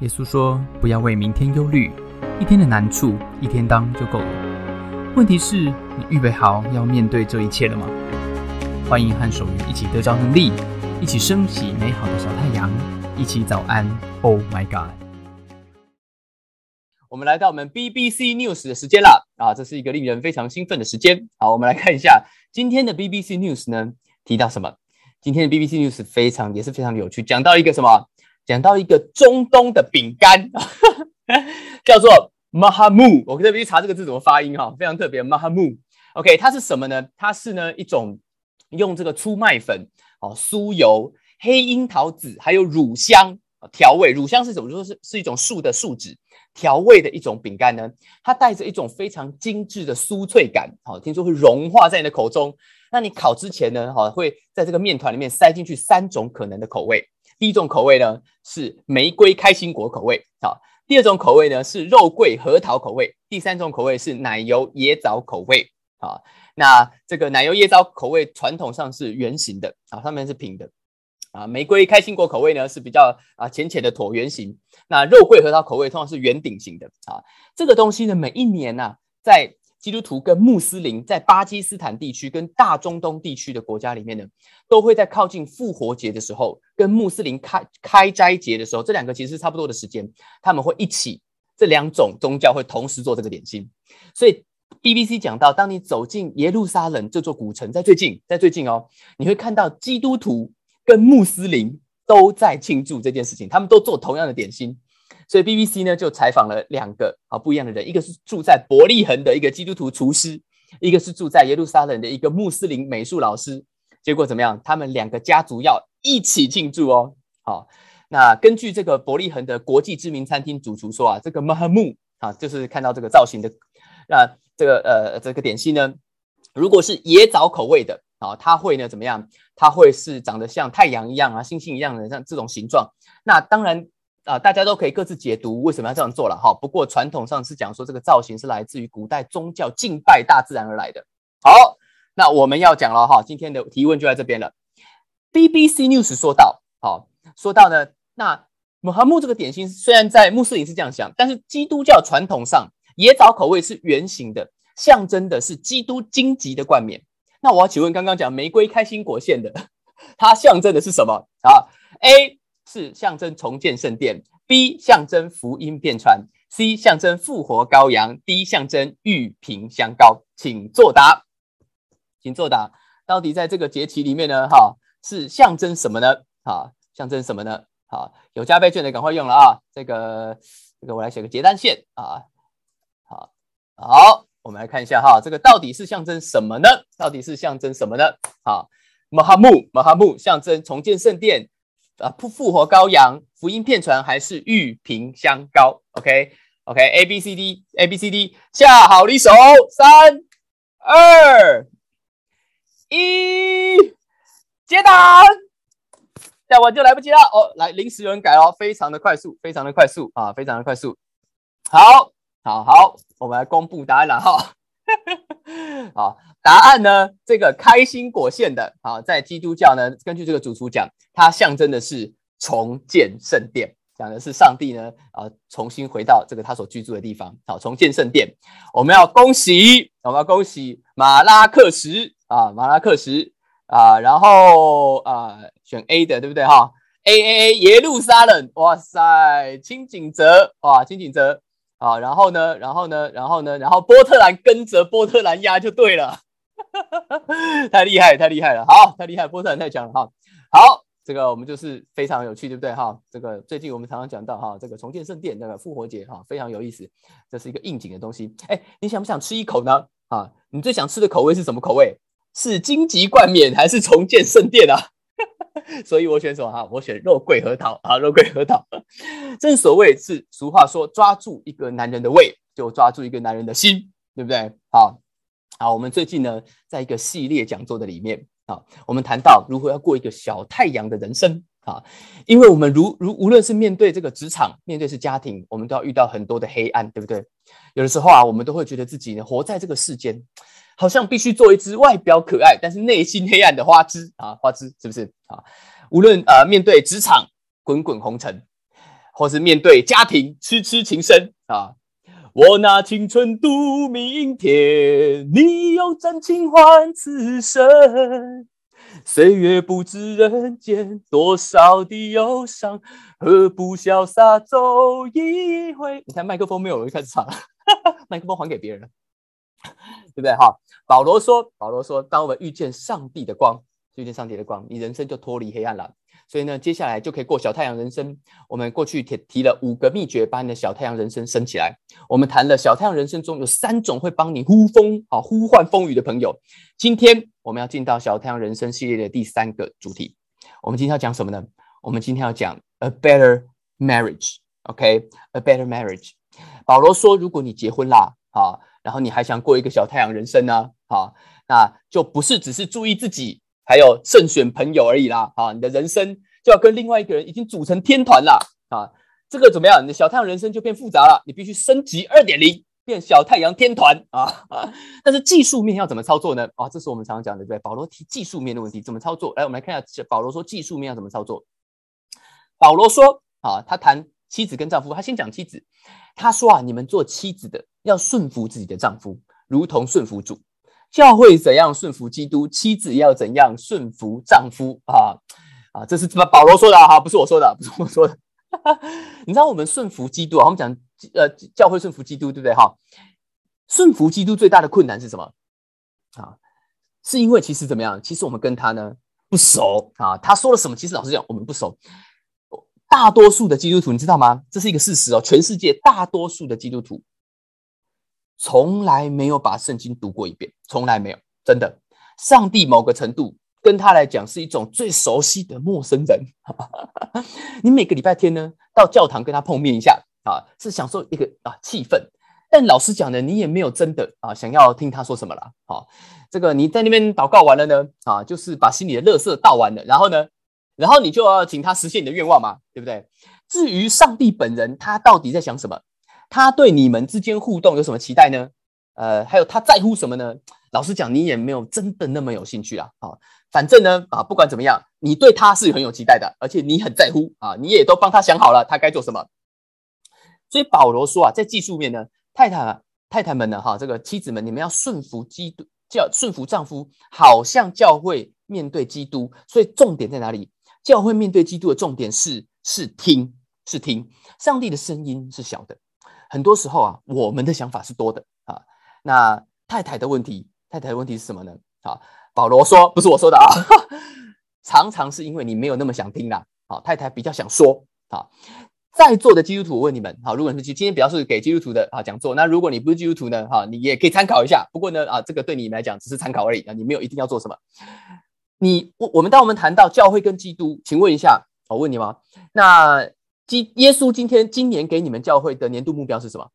耶稣说：“不要为明天忧虑，一天的难处一天当就够了。问题是，你预备好要面对这一切了吗？”欢迎和守愚一起得着能力，一起升起美好的小太阳，一起早安。Oh my God！我们来到我们 BBC News 的时间了啊，这是一个令人非常兴奋的时间。好，我们来看一下今天的 BBC News 呢提到什么？今天的 BBC News 非常也是非常有趣，讲到一个什么？讲到一个中东的饼干，叫做 Mahamu。我特别去查这个字怎么发音哈，非常特别。Mahamu。OK，它是什么呢？它是呢一种用这个粗麦粉、哦酥油、黑樱桃籽还有乳香调味。乳香是什么？说是是一种树的树脂调味的一种饼干呢。它带着一种非常精致的酥脆感。好，听说会融化在你的口中。那你烤之前呢，哈会在这个面团里面塞进去三种可能的口味。第一种口味呢是玫瑰开心果口味，好。第二种口味呢是肉桂核桃口味，第三种口味是奶油椰枣口味，好。那这个奶油椰枣口味传统上是圆形的，啊，上面是平的，啊。玫瑰开心果口味呢是比较啊浅浅的椭圆形，那肉桂核桃口味通常是圆顶型的，啊。这个东西呢每一年呢在基督徒跟穆斯林在巴基斯坦地区跟大中东地区的国家里面呢，都会在靠近复活节的时候，跟穆斯林开开斋节的时候，这两个其实是差不多的时间，他们会一起，这两种宗教会同时做这个点心。所以 BBC 讲到，当你走进耶路撒冷这座古城，在最近，在最近哦，你会看到基督徒跟穆斯林都在庆祝这件事情，他们都做同样的点心。所以 BBC 呢就采访了两个啊不一样的人，一个是住在伯利恒的一个基督徒厨师，一个是住在耶路撒冷的一个穆斯林美术老师。结果怎么样？他们两个家族要一起庆祝哦。好，那根据这个伯利恒的国际知名餐厅主厨说啊，这个 Mahamu 啊，就是看到这个造型的，那这个呃这个点心呢，如果是椰枣口味的啊，它会呢怎么样？它会是长得像太阳一样啊，星星一样的像这种形状。那当然。啊，大家都可以各自解读为什么要这样做了哈。不过传统上是讲说这个造型是来自于古代宗教敬拜大自然而来的。好，那我们要讲了哈，今天的提问就在这边了。BBC News 说到，好，说到呢，那穆罕默这个点心虽然在穆斯林是这样想，但是基督教传统上野枣口味是圆形的，象征的是基督荆棘的冠冕。那我要请问，刚刚讲玫瑰开心果馅的，它象征的是什么啊？A 是象征重建圣殿，B 象征福音变传，C 象征复活羔羊，D 象征玉瓶香膏，请作答，请作答。到底在这个节期里面呢？哈，是象征什么呢？哈，象征什么呢？好，有加倍券的赶快用了啊！这个，这个我来写个结单线啊。好，好，我们来看一下哈，这个到底是象征什么呢？到底是象征什么呢？好，马哈木，马哈木象征重建圣殿。啊，复复活羔羊，福音片传还是玉瓶香膏？OK，OK，A B C D A B C D，下好离手，三二一，接单，下完就来不及了哦。来，临时有人改哦，非常的快速，非常的快速啊，非常的快速。好，好，好，我们来公布答案了哈。好，答案呢？这个开心果馅的，啊，在基督教呢，根据这个主厨讲，它象征的是重建圣殿，讲的是上帝呢，啊，重新回到这个他所居住的地方，好，重建圣殿。我们要恭喜，我们要恭喜马拉克什啊，马拉克什啊，然后啊，选 A 的，对不对哈？A A A 耶路撒冷，哇塞，清景泽，哇，清景泽。啊，然后呢？然后呢？然后呢？然后波特兰跟着波特兰压就对了，太厉害，太厉害了！好，太厉害，波特兰太强了哈。好，这个我们就是非常有趣，对不对哈？这个最近我们常常讲到哈，这个重建圣殿，那个复活节哈，非常有意思，这是一个应景的东西。哎，你想不想吃一口呢？啊，你最想吃的口味是什么口味？是荆棘冠冕还是重建圣殿啊？所以我选什么哈？我选肉桂核桃啊，肉桂核桃。正所谓是俗话说，抓住一个男人的胃，就抓住一个男人的心，对不对？好，好，我们最近呢，在一个系列讲座的里面啊，我们谈到如何要过一个小太阳的人生啊，因为我们如如无论是面对这个职场，面对是家庭，我们都要遇到很多的黑暗，对不对？有的时候啊，我们都会觉得自己呢，活在这个世间。好像必须做一只外表可爱，但是内心黑暗的花枝啊，花枝是不是啊？无论呃面对职场滚滚红尘，或是面对家庭痴痴情深啊。我拿青春赌明天，你用真情换此生。岁月不知人间多少的忧伤，何不潇洒走一回？你看麦克风没有，我就开始唱了。麦克风还给别人了，对不对？哈，保罗说，保罗说，当我们遇见上帝的光，遇见上帝的光，你人生就脱离黑暗了。所以呢，接下来就可以过小太阳人生。我们过去提提了五个秘诀，把你的小太阳人生升起来。我们谈了小太阳人生中有三种会帮你呼风啊呼唤风雨的朋友。今天我们要进到小太阳人生系列的第三个主题。我们今天要讲什么呢？我们今天要讲 a better marriage，OK？a better marriage。保罗说，如果你结婚啦，啊，然后你还想过一个小太阳人生呢，啊，那就不是只是注意自己。还有慎选朋友而已啦，啊，你的人生就要跟另外一个人已经组成天团啦，啊，这个怎么样？你的小太阳人生就变复杂了，你必须升级二点零，变小太阳天团啊！但是技术面要怎么操作呢？啊，这是我们常常讲的，对不对？保罗提技术面的问题，怎么操作？来，我们来看一下保罗说技术面要怎么操作。保罗说，啊，他谈妻子跟丈夫，他先讲妻子，他说啊，你们做妻子的要顺服自己的丈夫，如同顺服主。教会怎样顺服基督，妻子要怎样顺服丈夫啊啊！这是什么？保罗说的哈，不是我说的，不是我说的。你知道我们顺服基督啊？我们讲呃，教会顺服基督，对不对哈？顺服基督最大的困难是什么啊？是因为其实怎么样？其实我们跟他呢不熟啊。他说了什么？其实老实讲，我们不熟。大多数的基督徒，你知道吗？这是一个事实哦。全世界大多数的基督徒。从来没有把圣经读过一遍，从来没有，真的。上帝某个程度跟他来讲是一种最熟悉的陌生人。你每个礼拜天呢到教堂跟他碰面一下啊，是享受一个啊气氛。但老实讲呢，你也没有真的啊想要听他说什么了。好，这个你在那边祷告完了呢啊，就是把心里的乐色倒完了，然后呢，然后你就要请他实现你的愿望嘛，对不对？至于上帝本人，他到底在想什么？他对你们之间互动有什么期待呢？呃，还有他在乎什么呢？老实讲，你也没有真的那么有兴趣啦。好，反正呢，啊，不管怎么样，你对他是很有期待的，而且你很在乎啊，你也都帮他想好了他该做什么。所以保罗说啊，在技术面呢，太太太太们呢，哈，这个妻子们，你们要顺服基督，叫顺服丈夫，好像教会面对基督。所以重点在哪里？教会面对基督的重点是是听，是听上帝的声音是小的。很多时候啊，我们的想法是多的啊。那太太的问题，太太的问题是什么呢？啊，保罗说，不是我说的啊，常常是因为你没有那么想听啦。啊，太太比较想说啊。在座的基督徒，我问你们，好，如果是今天比较是给基督徒的啊讲座，那如果你不是基督徒呢，哈，你也可以参考一下。不过呢，啊，这个对你来讲只是参考而已啊，你没有一定要做什么。你我我们当我们谈到教会跟基督，请问一下，我问你吗？那。基耶稣今天今年给你们教会的年度目标是什么？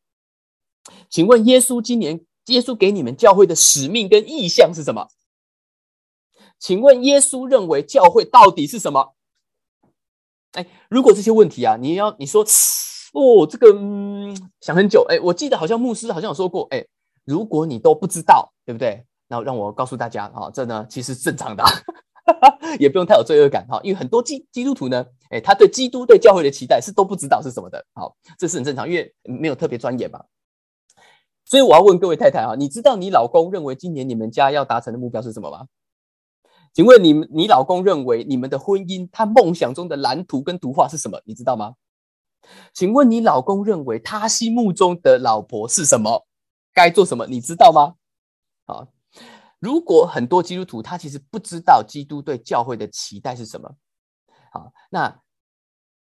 请问耶稣今年耶稣给你们教会的使命跟意向是什么？请问耶稣认为教会到底是什么？哎，如果这些问题啊，你要你说哦，这个嗯、想很久，哎，我记得好像牧师好像有说过，哎，如果你都不知道，对不对？那让我告诉大家啊，这呢其实正常的。也不用太有罪恶感哈，因为很多基基督徒呢，哎，他对基督对教会的期待是都不知道是什么的，好，这是很正常，因为没有特别专业嘛。所以我要问各位太太啊，你知道你老公认为今年你们家要达成的目标是什么吗？请问你你老公认为你们的婚姻他梦想中的蓝图跟图画是什么？你知道吗？请问你老公认为他心目中的老婆是什么？该做什么？你知道吗？好。如果很多基督徒他其实不知道基督对教会的期待是什么，好，那，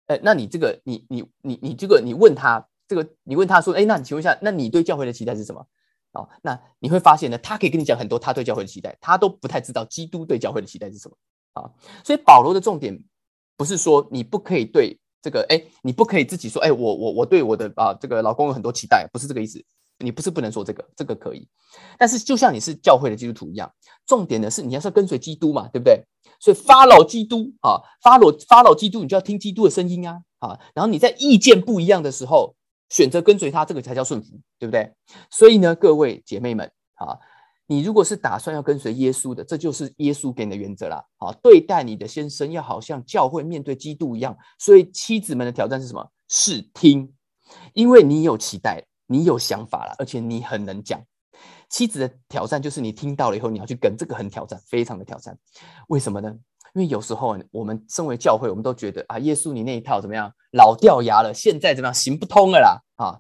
呃，那你这个，你你你你这个，你问他这个，你问他说，哎，那你请问一下，那你对教会的期待是什么？哦，那你会发现呢，他可以跟你讲很多他对教会的期待，他都不太知道基督对教会的期待是什么啊。所以保罗的重点不是说你不可以对这个，哎，你不可以自己说，哎，我我我对我的啊这个老公有很多期待，不是这个意思。你不是不能说这个，这个可以，但是就像你是教会的基督徒一样，重点的是你要是要跟随基督嘛，对不对？所以 follow 基督啊，follow follow 基督，你就要听基督的声音啊，啊，然后你在意见不一样的时候，选择跟随他，这个才叫顺服，对不对？所以呢，各位姐妹们啊，你如果是打算要跟随耶稣的，这就是耶稣给你的原则啦，啊，对待你的先生要好像教会面对基督一样，所以妻子们的挑战是什么？是听，因为你有期待，你有想法了，而且你很能讲。妻子的挑战就是你听到了以后，你要去跟，这个很挑战，非常的挑战。为什么呢？因为有时候我们身为教会，我们都觉得啊，耶稣你那一套怎么样，老掉牙了，现在怎么样，行不通了啦啊！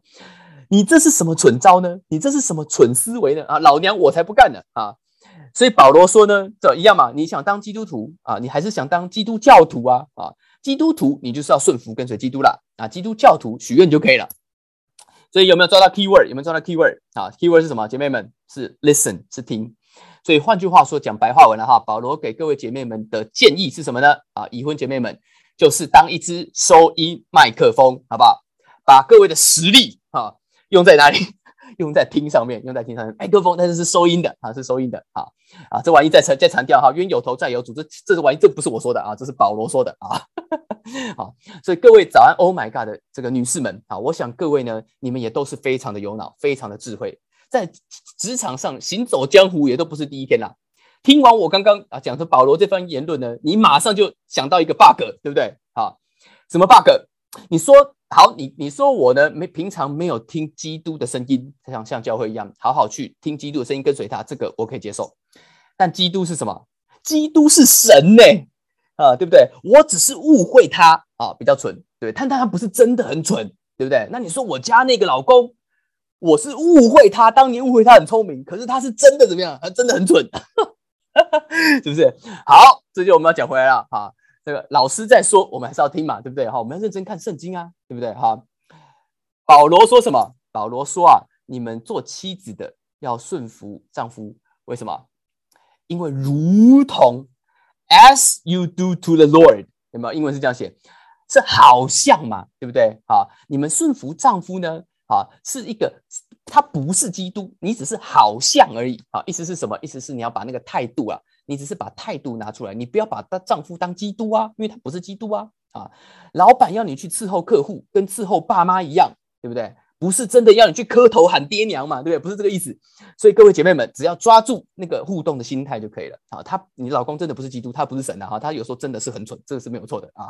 你这是什么蠢招呢？你这是什么蠢思维呢？啊，老娘我才不干呢啊！所以保罗说呢，这一样嘛，你想当基督徒啊，你还是想当基督教徒啊啊？基督徒你就是要顺服跟随基督啦啊！基督教徒许愿就可以了。所以有没有抓到 key word？有没有抓到 key word？啊，key word 是什么？姐妹们是 listen，是听。所以换句话说，讲白话文了哈，保罗给各位姐妹们的建议是什么呢？啊，已婚姐妹们就是当一支收音麦克风，好不好？把各位的实力啊用在哪里？用在听上面，用在听上面。麦克风，但是是收音的啊，是收音的啊啊！这玩意再强再强调哈，因为有头债有主，这这是玩意，这不是我说的啊，这是保罗说的啊。好，所以各位早安，Oh my God 的这个女士们啊，我想各位呢，你们也都是非常的有脑，非常的智慧。在职场上行走江湖也都不是第一天啦。听完我刚刚啊讲的保罗这番言论呢，你马上就想到一个 bug，对不对？好，什么 bug？你说好，你你说我呢没平常没有听基督的声音，像像教会一样好好去听基督的声音，跟随他，这个我可以接受。但基督是什么？基督是神呢？啊，对不对？我只是误会他啊，比较蠢，对，但但他不是真的很蠢，对不对？那你说我家那个老公？我是误会他，当年误会他很聪明，可是他是真的怎么样？他真的很蠢，是不是？好，这就我们要讲回来了哈。这个老师在说，我们还是要听嘛，对不对？哈，我们要认真看圣经啊，对不对？哈，保罗说什么？保罗说啊，你们做妻子的要顺服丈夫，为什么？因为如同 as you do to the Lord，有没有？英文是这样写，是好像嘛，对不对？好，你们顺服丈夫呢？啊，是一个，他不是基督，你只是好像而已。啊，意思是什么？意思是你要把那个态度啊，你只是把态度拿出来，你不要把她丈夫当基督啊，因为他不是基督啊。啊，老板要你去伺候客户，跟伺候爸妈一样，对不对？不是真的要你去磕头喊爹娘嘛，对不对？不是这个意思。所以各位姐妹们，只要抓住那个互动的心态就可以了。啊，他，你老公真的不是基督，他不是神的哈，他有时候真的是很蠢，这个是没有错的啊。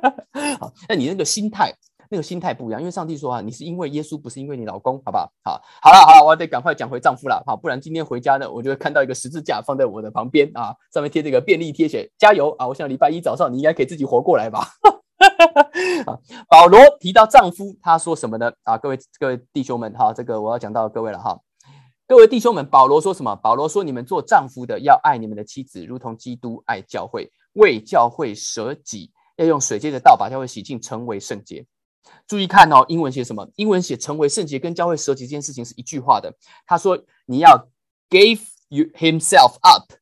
好，那你那个心态。那个心态不一样，因为上帝说啊，你是因为耶稣，不是因为你老公，好不好？好，好了，好了，我得赶快讲回丈夫了，好，不然今天回家呢，我就会看到一个十字架放在我的旁边啊，上面贴这个便利贴，写加油啊！我想礼拜一早上你应该可以自己活过来吧？啊，保罗提到丈夫，他说什么呢？啊，各位各位弟兄们，哈，这个我要讲到各位了哈，各位弟兄们，保罗说什么？保罗说，你们做丈夫的要爱你们的妻子，如同基督爱教会，为教会舍己，要用水接的道把教会洗净，成为圣洁。注意看哦，英文写什么？英文写成为圣洁跟教会舍己这件事情是一句话的。他说你要 gave you himself up，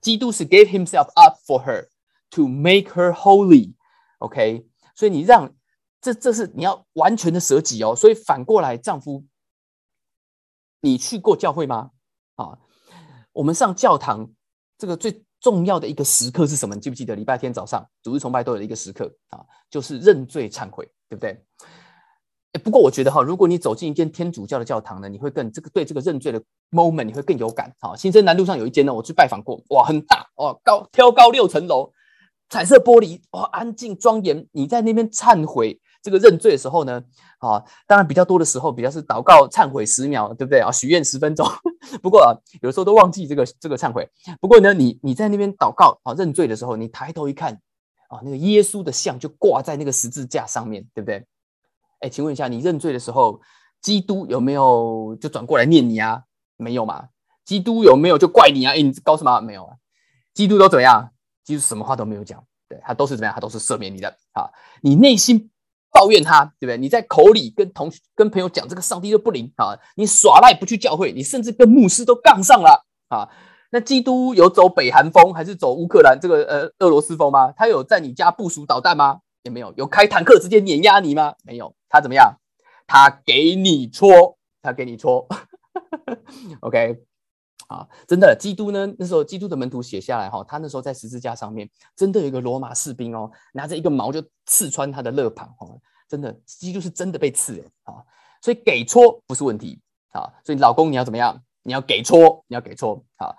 基督是 gave himself up for her to make her holy。OK，所以你让这这是你要完全的舍己哦。所以反过来，丈夫，你去过教会吗？啊，我们上教堂这个最重要的一个时刻是什么？你记不记得礼拜天早上主日崇拜都有一个时刻啊，就是认罪忏悔。对不对？不过我觉得哈，如果你走进一间天主教的教堂呢，你会更这个对这个认罪的 moment 你会更有感。好，新生南路上有一间呢，我去拜访过，哇，很大哦，高挑高六层楼，彩色玻璃，哇，安静庄严。你在那边忏悔这个认罪的时候呢，啊，当然比较多的时候比较是祷告忏悔十秒，对不对啊？许愿十分钟。不过啊，有时候都忘记这个这个忏悔。不过呢，你你在那边祷告啊认罪的时候，你抬头一看。啊，那个耶稣的像就挂在那个十字架上面对不对？哎，请问一下，你认罪的时候，基督有没有就转过来念你啊？没有嘛？基督有没有就怪你啊？哎，你搞什么？没有啊？基督都怎么样？基督什么话都没有讲，对他都是怎么样？他都是赦免你的啊！你内心抱怨他，对不对？你在口里跟同跟朋友讲这个上帝都不灵啊！你耍赖不去教会，你甚至跟牧师都杠上了啊！那基督有走北韩风还是走乌克兰这个呃俄罗斯风吗？他有在你家部署导弹吗？也没有。有开坦克直接碾压你吗？没有。他怎么样？他给你戳，他给你戳。OK，啊，真的，基督呢？那时候基督的门徒写下来哈，他那时候在十字架上面，真的有一个罗马士兵哦，拿着一个矛就刺穿他的肋旁哦，真的，基督是真的被刺诶啊，所以给戳不是问题啊，所以老公你要怎么样？你要给戳，你要给戳啊。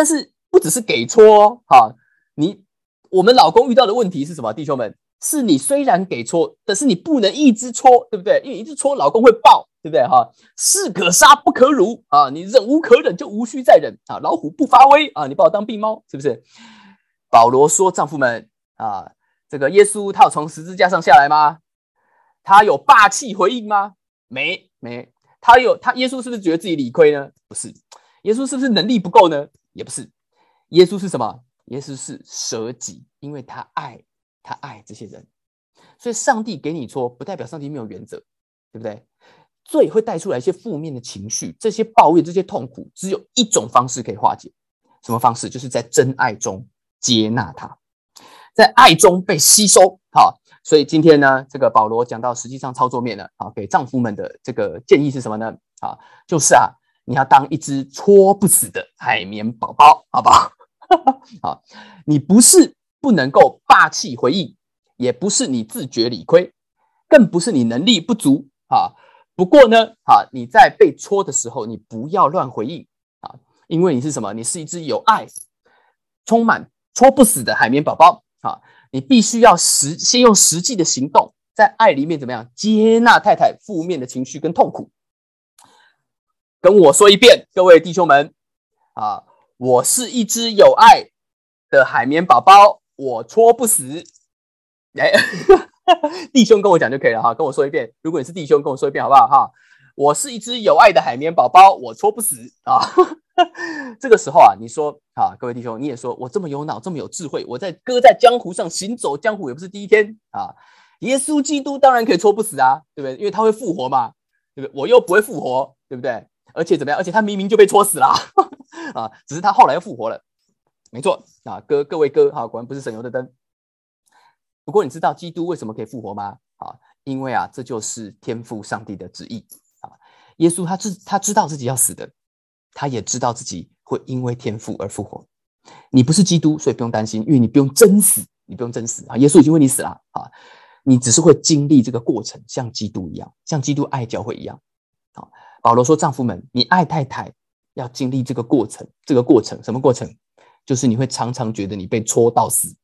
但是不只是给戳哈，你我们老公遇到的问题是什么？弟兄们，是你虽然给戳，但是你不能一直戳，对不对？因为一直戳，老公会爆，对不对？哈，士可杀不可辱啊！你忍无可忍，就无需再忍啊！老虎不发威啊！你把我当病猫，是不是？保罗说：“丈夫们啊，这个耶稣他有从十字架上下来吗？他有霸气回应吗？没，没。他有他耶稣是不是觉得自己理亏呢？不是。耶稣是不是能力不够呢？也不是。耶稣是什么？耶稣是舍己，因为他爱。”他爱这些人，所以上帝给你错，不代表上帝没有原则，对不对？罪会带出来一些负面的情绪，这些抱怨、这些痛苦，只有一种方式可以化解，什么方式？就是在真爱中接纳他，在爱中被吸收。好，所以今天呢，这个保罗讲到实际上操作面呢，好，给丈夫们的这个建议是什么呢？啊，就是啊，你要当一只戳不死的海绵宝宝，好不好？好，你不是。不能够霸气回应，也不是你自觉理亏，更不是你能力不足啊。不过呢，啊，你在被戳的时候，你不要乱回应啊，因为你是什么？你是一只有爱、充满戳不死的海绵宝宝啊。你必须要实先用实际的行动，在爱里面怎么样接纳太太负面的情绪跟痛苦。跟我说一遍，各位弟兄们啊，我是一只有爱的海绵宝宝。我戳不死，哎，弟兄跟我讲就可以了哈，跟我说一遍。如果你是弟兄，跟我说一遍好不好哈？我是一只有爱的海绵宝宝，我戳不死啊。这个时候啊，你说啊，各位弟兄，你也说我这么有脑，这么有智慧，我在搁在江湖上行走江湖也不是第一天啊。耶稣基督当然可以戳不死啊，对不对？因为他会复活嘛，对不对？我又不会复活，对不对？而且怎么样？而且他明明就被戳死了 啊，只是他后来又复活了。没错啊，哥，各位哥，哈，果然不是省油的灯。不过你知道基督为什么可以复活吗？啊，因为啊，这就是天父上帝的旨意啊。耶稣他知他知道自己要死的，他也知道自己会因为天父而复活。你不是基督，所以不用担心，因为你不用真死，你不用真死啊。耶稣已经为你死了啊，你只是会经历这个过程，像基督一样，像基督爱教会一样。啊，保罗说：“丈夫们，你爱太太，要经历这个过程，这个过程什么过程？”就是你会常常觉得你被戳到死，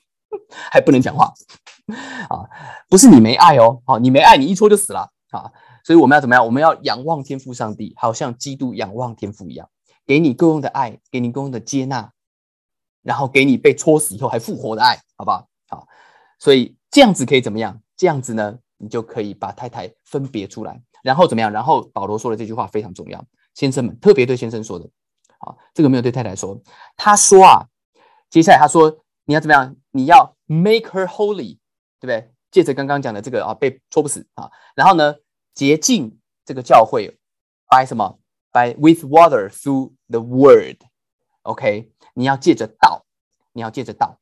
还不能讲话啊！不是你没爱哦，好，你没爱，你一戳就死了啊！所以我们要怎么样？我们要仰望天父上帝，好像基督仰望天父一样，给你够用的爱，给你够用的接纳，然后给你被戳死以后还复活的爱，好不好？好，所以这样子可以怎么样？这样子呢，你就可以把太太分别出来，然后怎么样？然后保罗说的这句话非常重要，先生们特别对先生说的。啊，这个没有对太太说。他说啊，接下来他说你要怎么样？你要 make her holy，对不对？借着刚刚讲的这个啊，被戳不死啊。然后呢，洁净这个教会，by 什么？by with water through the word。OK，你要借着道，你要借着道。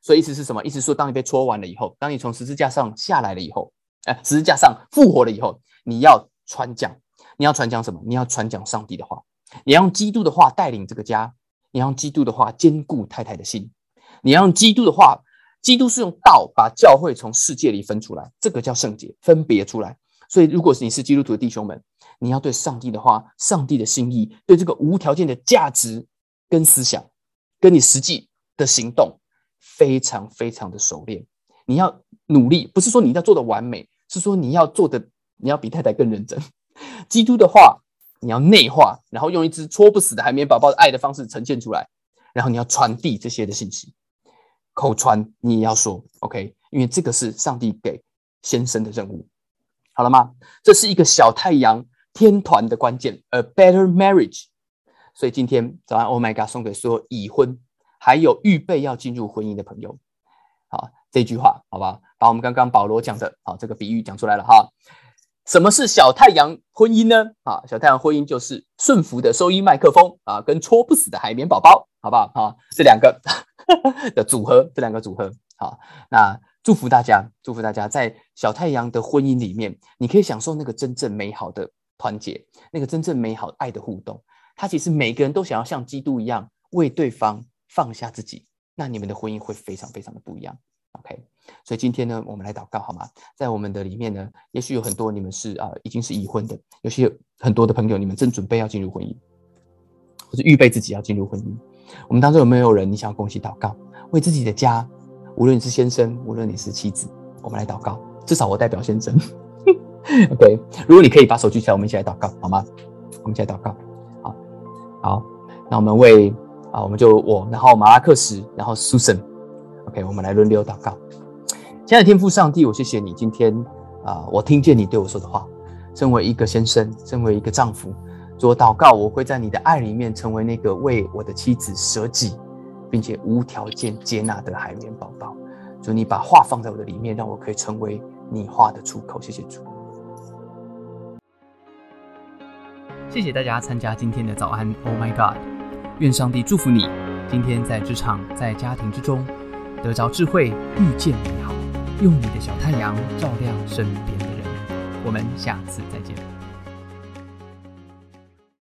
所以意思是什么？意思说，当你被戳完了以后，当你从十字架上下来了以后，哎，十字架上复活了以后，你要传讲，你要传讲什么？你要传讲上帝的话。你要用基督的话带领这个家，你要用基督的话兼顾太太的心，你要用基督的话，基督是用道把教会从世界里分出来，这个叫圣洁，分别出来。所以，如果是你是基督徒的弟兄们，你要对上帝的话、上帝的心意、对这个无条件的价值跟思想，跟你实际的行动，非常非常的熟练。你要努力，不是说你要做的完美，是说你要做的，你要比太太更认真。基督的话。你要内化，然后用一只戳不死的海绵宝宝的爱的方式呈现出来，然后你要传递这些的信息，口传你也要说，OK，因为这个是上帝给先生的任务，好了吗？这是一个小太阳天团的关键，A better marriage。所以今天早上，Oh my God，送给所有已婚还有预备要进入婚姻的朋友，好，这句话，好吧，把我们刚刚保罗讲的，好，这个比喻讲出来了哈。什么是小太阳婚姻呢？啊，小太阳婚姻就是顺服的收音麦克风啊，跟戳不死的海绵宝宝，好不好？啊，这两个 的组合，这两个组合，好，那祝福大家，祝福大家在小太阳的婚姻里面，你可以享受那个真正美好的团结，那个真正美好爱的互动。他其实每个人都想要像基督一样为对方放下自己，那你们的婚姻会非常非常的不一样。OK，所以今天呢，我们来祷告好吗？在我们的里面呢，也许有很多你们是啊，已经是已婚的，有些很多的朋友，你们正准备要进入婚姻，或者预备自己要进入婚姻。我们当中有没有人你想要恭喜祷告，为自己的家，无论你是先生，无论你是妻子，我们来祷告。至少我代表先生。OK，如果你可以把手举起来，我们一起来祷告，好吗？我们一起来祷告。好，好，那我们为啊，我们就我，然后马拉克什，然后 Susan。OK，我们来轮流祷告。亲爱的天父上帝，我谢谢你今天啊，我听见你对我说的话。身为一个先生，身为一个丈夫，做祷告，我会在你的爱里面成为那个为我的妻子舍己，并且无条件接纳的海绵宝宝。主，你把话放在我的里面，让我可以成为你话的出口。谢谢主。谢谢大家参加今天的早安。Oh my God！愿上帝祝福你，今天在职场、在家庭之中得着智慧，遇见美好，用你的小太阳照亮身边的人。我们下次再见。